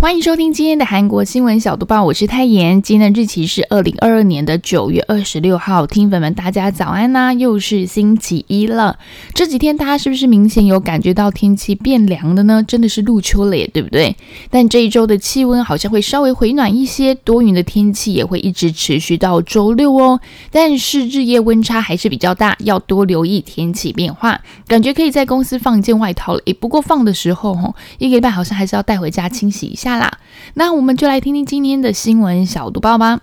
欢迎收听今天的韩国新闻小读报，我是泰妍。今天的日期是二零二二年的九月二十六号，听粉们大家早安呐，又是星期一了。这几天大家是不是明显有感觉到天气变凉了呢？真的是入秋了耶，对不对？但这一周的气温好像会稍微回暖一些，多云的天气也会一直持续到周六哦。但是日夜温差还是比较大，要多留意天气变化。感觉可以在公司放一件外套了，诶，不过放的时候吼，一个礼拜好像还是要带回家清洗一下。啦，那我们就来听听今天的新闻小读报吧。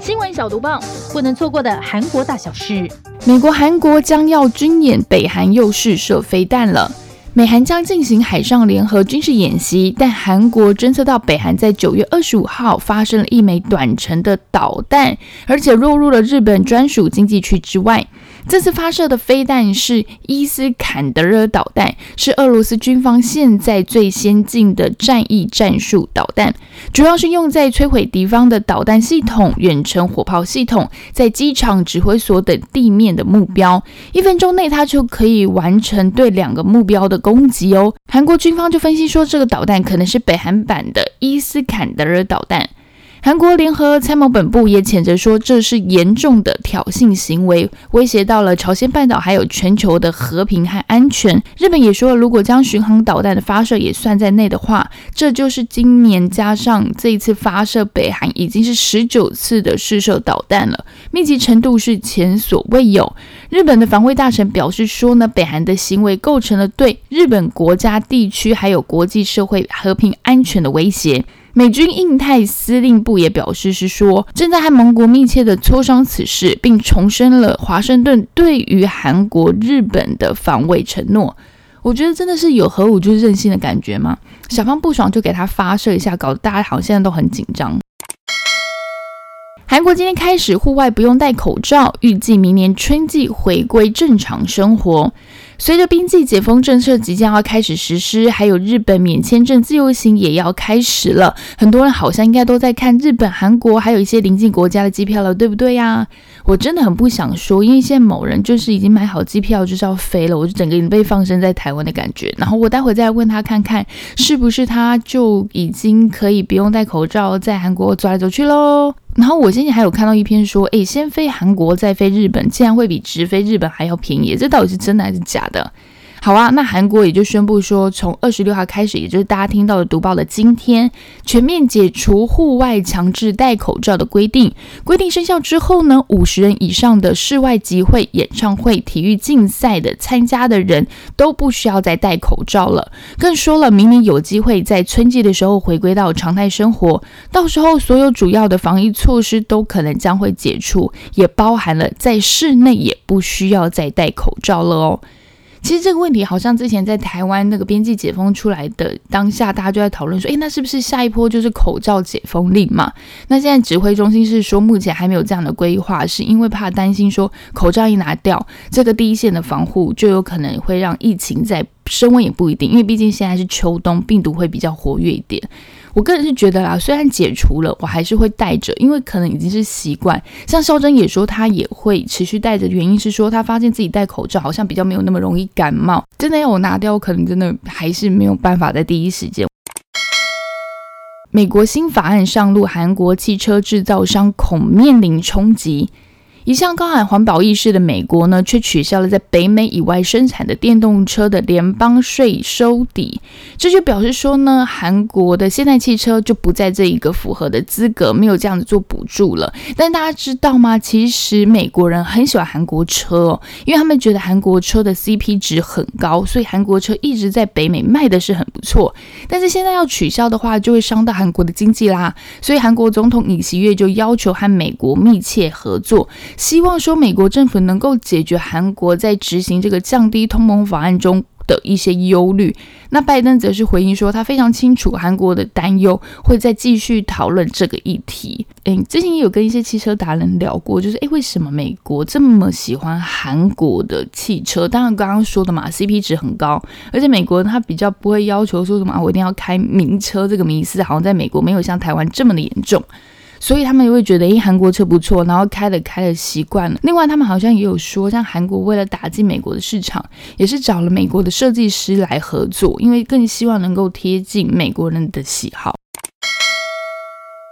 新闻小读报，不能错过的韩国大小事。美国、韩国将要军演，北韩又试射飞弹了。美韩将进行海上联合军事演习，但韩国侦测到北韩在九月二十五号发生了一枚短程的导弹，而且落入了日本专属经济区之外。这次发射的飞弹是伊斯坎德尔导弹，是俄罗斯军方现在最先进的战役战术导弹，主要是用在摧毁敌方的导弹系统、远程火炮系统，在机场、指挥所等地面的目标，一分钟内它就可以完成对两个目标的攻击哦。韩国军方就分析说，这个导弹可能是北韩版的伊斯坎德尔导弹。韩国联合参谋本部也谴责说，这是严重的挑衅行为，威胁到了朝鲜半岛还有全球的和平和安全。日本也说，如果将巡航导弹的发射也算在内的话，这就是今年加上这一次发射，北韩已经是十九次的试射导弹了，密集程度是前所未有。日本的防卫大臣表示说呢，北韩的行为构成了对日本国家、地区还有国际社会和平安全的威胁。美军印太司令部也表示，是说正在和盟国密切的磋商此事，并重申了华盛顿对于韩国、日本的防卫承诺。我觉得真的是有核武就是任性的感觉吗？小方不爽就给他发射一下，搞得大家好像现在都很紧张。韩国今天开始户外不用戴口罩，预计明年春季回归正常生活。随着冰季解封政策即将要开始实施，还有日本免签证自由行也要开始了，很多人好像应该都在看日本、韩国还有一些邻近国家的机票了，对不对呀？我真的很不想说，因为现在某人就是已经买好机票就是要飞了，我就整个人被放生在台湾的感觉。然后我待会再问他看看，是不是他就已经可以不用戴口罩在韩国走来走去喽？然后我今天还有看到一篇说，诶，先飞韩国再飞日本，竟然会比直飞日本还要便宜，这到底是真的还是假的？好啊，那韩国也就宣布说，从二十六号开始，也就是大家听到的读报的今天，全面解除户外强制戴口罩的规定。规定生效之后呢，五十人以上的室外集会、演唱会、体育竞赛的参加的人都不需要再戴口罩了。更说了，明年有机会在春季的时候回归到常态生活，到时候所有主要的防疫措施都可能将会解除，也包含了在室内也不需要再戴口罩了哦。其实这个问题好像之前在台湾那个边境解封出来的当下，大家就在讨论说，诶，那是不是下一波就是口罩解封令嘛？那现在指挥中心是说，目前还没有这样的规划，是因为怕担心说口罩一拿掉，这个第一线的防护就有可能会让疫情在升温，也不一定，因为毕竟现在是秋冬，病毒会比较活跃一点。我个人是觉得啦，虽然解除了，我还是会戴着，因为可能已经是习惯。像肖珍也说，他也会持续戴着，原因是说他发现自己戴口罩好像比较没有那么容易感冒。真的要我拿掉，可能真的还是没有办法在第一时间。美国新法案上路，韩国汽车制造商恐面临冲击。一向高喊环保意识的美国呢，却取消了在北美以外生产的电动车的联邦税收抵，这就表示说呢，韩国的现代汽车就不在这一个符合的资格，没有这样子做补助了。但大家知道吗？其实美国人很喜欢韩国车哦，因为他们觉得韩国车的 CP 值很高，所以韩国车一直在北美卖的是很不错。但是现在要取消的话，就会伤到韩国的经济啦。所以韩国总统尹锡悦就要求和美国密切合作。希望说美国政府能够解决韩国在执行这个降低通膨法案中的一些忧虑。那拜登则是回应说，他非常清楚韩国的担忧，会再继续讨论这个议题。诶，之前也有跟一些汽车达人聊过，就是诶，为什么美国这么喜欢韩国的汽车？当然刚刚说的嘛，CP 值很高，而且美国他比较不会要求说什么啊，我一定要开名车，这个迷思好像在美国没有像台湾这么的严重。所以他们也会觉得，诶，韩国车不错，然后开了开了习惯了。另外，他们好像也有说，像韩国为了打进美国的市场，也是找了美国的设计师来合作，因为更希望能够贴近美国人的喜好。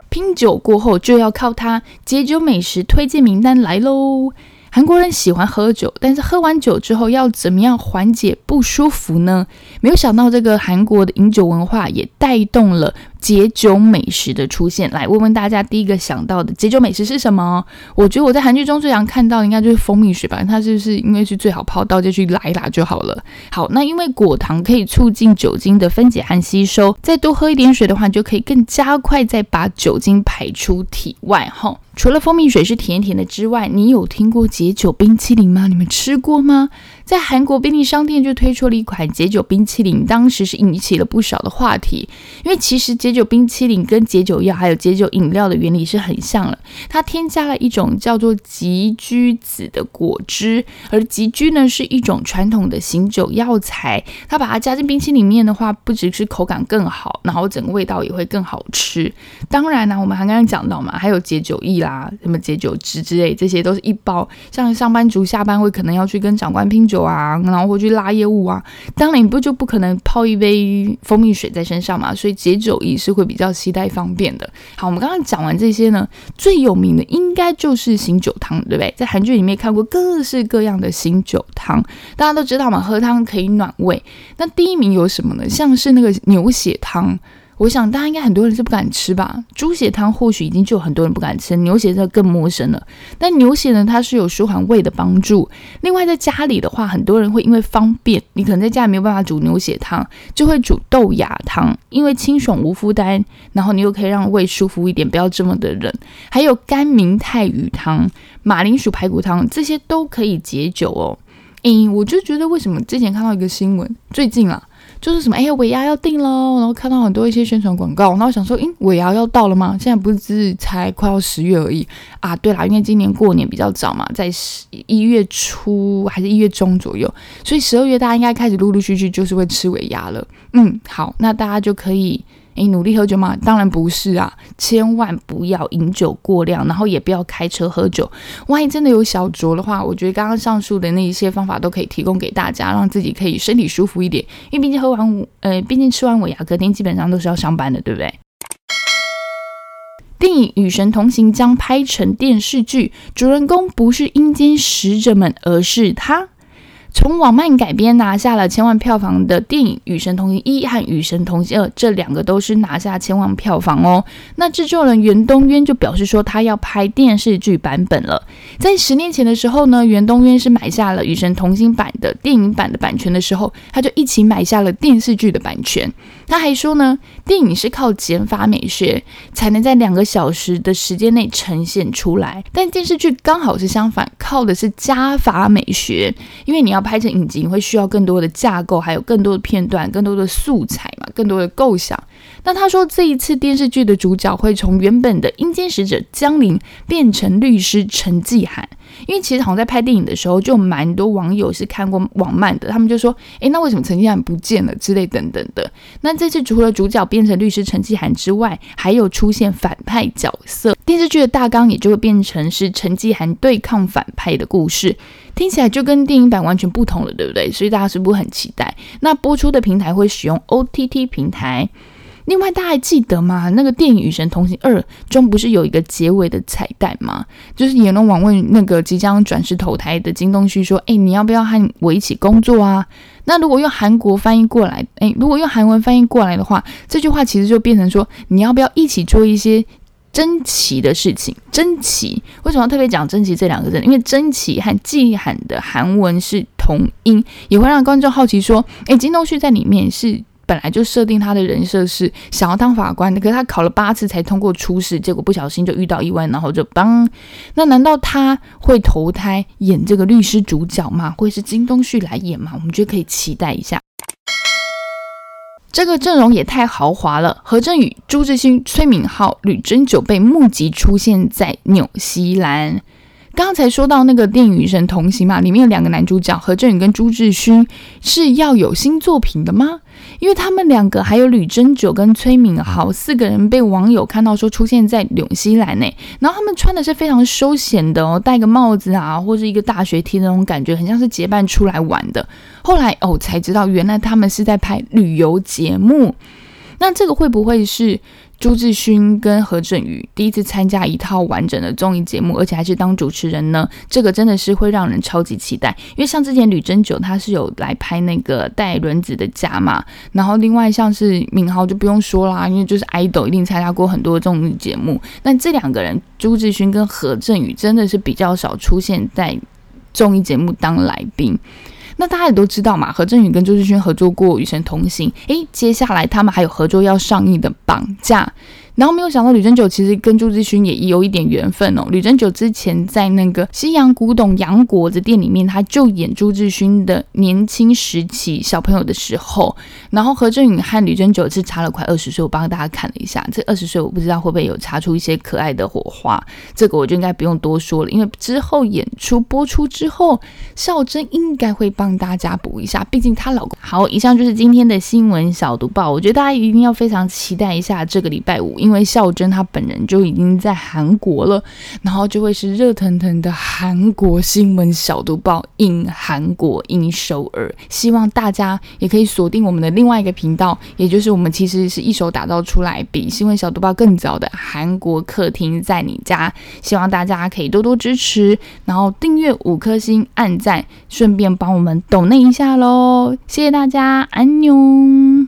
拼酒过后，就要靠它解酒美食推荐名单来喽。韩国人喜欢喝酒，但是喝完酒之后要怎么样缓解不舒服呢？没有想到这个韩国的饮酒文化也带动了。解酒美食的出现，来问问大家，第一个想到的解酒美食是什么？我觉得我在韩剧中最常看到应该就是蜂蜜水吧，它是不是因为是最好泡，到，就去拉一拉就好了。好，那因为果糖可以促进酒精的分解和吸收，再多喝一点水的话，你就可以更加快再把酒精排出体外。哈，除了蜂蜜水是甜甜的之外，你有听过解酒冰淇淋吗？你们吃过吗？在韩国便利商店就推出了一款解酒冰淇淋，当时是引起了不少的话题。因为其实解酒冰淇淋跟解酒药还有解酒饮料的原理是很像的，它添加了一种叫做吉居子的果汁，而吉居呢是一种传统的醒酒药材，它把它加进冰淇淋里面的话，不只是口感更好，然后整个味道也会更好吃。当然呢，我们还刚刚讲到嘛，还有解酒液啦，什么解酒汁之类，这些都是一包。像上班族下班会可能要去跟长官拼酒。啊，然后回去拉业务啊，当然你不就不可能泡一杯蜂蜜水在身上嘛，所以解酒仪是会比较携带方便的。好，我们刚刚讲完这些呢，最有名的应该就是醒酒汤，对不对？在韩剧里面看过各式各样的醒酒汤，大家都知道嘛，喝汤可以暖胃。那第一名有什么呢？像是那个牛血汤。我想大家应该很多人是不敢吃吧？猪血汤或许已经就很多人不敢吃，牛血这更陌生了。但牛血呢，它是有舒缓胃的帮助。另外在家里的话，很多人会因为方便，你可能在家里没有办法煮牛血汤，就会煮豆芽汤，因为清爽无负担，然后你又可以让胃舒服一点，不要这么的冷。还有干明太鱼汤、马铃薯排骨汤，这些都可以解酒哦。诶，我就觉得为什么之前看到一个新闻，最近啊。就是什么，哎呀，尾牙要定喽，然后看到很多一些宣传广告，然后想说，诶，尾牙要到了吗？现在不是才快要十月而已啊？对啦，因为今年过年比较早嘛，在十一月初还是一月中左右，所以十二月大家应该开始陆陆续续就是会吃尾牙了。嗯，好，那大家就可以。诶，努力喝酒吗？当然不是啊！千万不要饮酒过量，然后也不要开车喝酒。万一真的有小酌的话，我觉得刚刚上述的那一些方法都可以提供给大家，让自己可以身体舒服一点。因为毕竟喝完，呃，毕竟吃完尾牙，隔天基本上都是要上班的，对不对？电影《与神同行》将拍成电视剧，主人公不是阴间使者们，而是他。从网漫改编拿下了千万票房的电影《与神同行一》和《与神同行二》，这两个都是拿下千万票房哦。那制作人袁东渊就表示说，他要拍电视剧版本了。在十年前的时候呢，袁东渊是买下了《与神同行》版的电影版的版权的时候，他就一起买下了电视剧的版权。他还说呢，电影是靠减法美学才能在两个小时的时间内呈现出来，但电视剧刚好是相反，靠的是加法美学，因为你要。拍成影集你会需要更多的架构，还有更多的片段、更多的素材嘛，更多的构想。那他说这一次电视剧的主角会从原本的阴间使者江林变成律师陈继涵。因为其实好像在拍电影的时候，就蛮多网友是看过网漫的，他们就说：“诶，那为什么陈继涵不见了？”之类等等的。那这次除了主角变成律师陈继涵之外，还有出现反派角色，电视剧的大纲也就会变成是陈继涵对抗反派的故事，听起来就跟电影版完全不同了，对不对？所以大家是不是很期待？那播出的平台会使用 OTT 平台。另外，大家还记得吗？那个电影《与神同行二》中不是有一个结尾的彩蛋吗？就是阎罗王问那个即将转世投胎的金东旭说：“哎，你要不要和我一起工作啊？”那如果用韩国翻译过来，哎，如果用韩文翻译过来的话，这句话其实就变成说：“你要不要一起做一些珍奇的事情？”珍奇为什么要特别讲“珍奇”这两个字？因为珍奇和纪罕的韩文是同音，也会让观众好奇说：“哎，金东旭在里面是。”本来就设定他的人设是想要当法官的，可是他考了八次才通过初试，结果不小心就遇到意外，然后就当。那难道他会投胎演这个律师主角吗？会是金东旭来演吗？我们觉得可以期待一下。这个阵容也太豪华了！何振宇、朱志勋、崔敏浩、吕珍九被募集出现在纽西兰。刚才说到那个电影《与神同行》嘛，里面有两个男主角何振宇跟朱志勋是要有新作品的吗？因为他们两个还有吕珍九跟崔敏豪四个人被网友看到说出现在纽西兰呢，然后他们穿的是非常休闲的哦，戴个帽子啊，或者一个大学 T 那种感觉，很像是结伴出来玩的。后来哦才知道，原来他们是在拍旅游节目。那这个会不会是？朱志勋跟何振宇第一次参加一套完整的综艺节目，而且还是当主持人呢，这个真的是会让人超级期待。因为像之前吕珍九他是有来拍那个带轮子的家嘛，然后另外像是敏豪就不用说啦，因为就是 idol 一定参加过很多综艺节目。那这两个人朱志勋跟何振宇真的是比较少出现在综艺节目当来宾。那大家也都知道嘛，何振宇跟周志轩合作过《与神同行》，诶，接下来他们还有合作要上映的《绑架》。然后没有想到吕珍九其实跟朱志勋也有一点缘分哦。吕珍九之前在那个西洋古董洋果子店里面，他就演朱志勋的年轻时期小朋友的时候。然后何振宇和吕珍九是差了快二十岁，我帮大家看了一下，这二十岁我不知道会不会有擦出一些可爱的火花。这个我就应该不用多说了，因为之后演出播出之后，孝珍应该会帮大家补一下，毕竟她老公。好，以上就是今天的新闻小读报，我觉得大家一定要非常期待一下这个礼拜五。因为孝珍她本人就已经在韩国了，然后就会是热腾腾的韩国新闻小读报 in 韩国 in 首尔，希望大家也可以锁定我们的另外一个频道，也就是我们其实是一手打造出来比新闻小读报更早的韩国客厅在你家，希望大家可以多多支持，然后订阅五颗星按赞，顺便帮我们抖那一下喽，谢谢大家，安妞。